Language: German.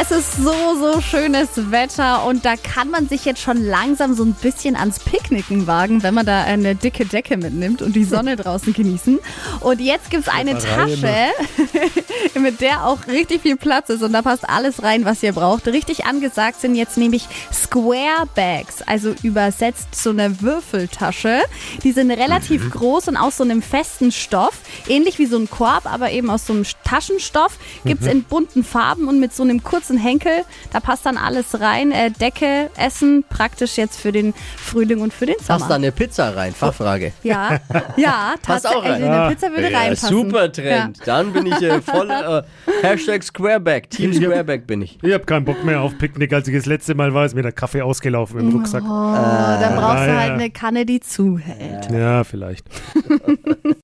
Es ist so, so schönes Wetter und da kann man sich jetzt schon langsam so ein bisschen ans Picknicken wagen, wenn man da eine dicke Decke mitnimmt und die Sonne draußen genießen. Und jetzt gibt es eine Tasche, mit der auch richtig viel Platz ist und da passt alles rein, was ihr braucht. Richtig angesagt sind jetzt nämlich Square Bags, also übersetzt so eine Würfeltasche. Die sind relativ groß und aus so einem festen Stoff, ähnlich wie so ein Korb, aber eben aus so einem Taschenstoff. Gibt es in bunten Farben und mit so einem kurzen Henkel. Da passt dann alles rein. Äh, Decke, Essen, praktisch jetzt für den Frühling und für den Sommer. Passt da eine Pizza rein? Fachfrage. Ja, ja, Passt auch tatsächlich. rein. Eine Pizza würde Ja, reinpassen. super Trend. Dann bin ich äh, voll. Äh, Hashtag Squareback. Team Squareback bin ich. Ich habe keinen Bock mehr auf Picknick. Als ich das letzte Mal war, ist mir der Kaffee ausgelaufen im Rucksack. Oh, dann brauchst Ah, du ja. halt eine Kanne, die zuhält. Ja, vielleicht.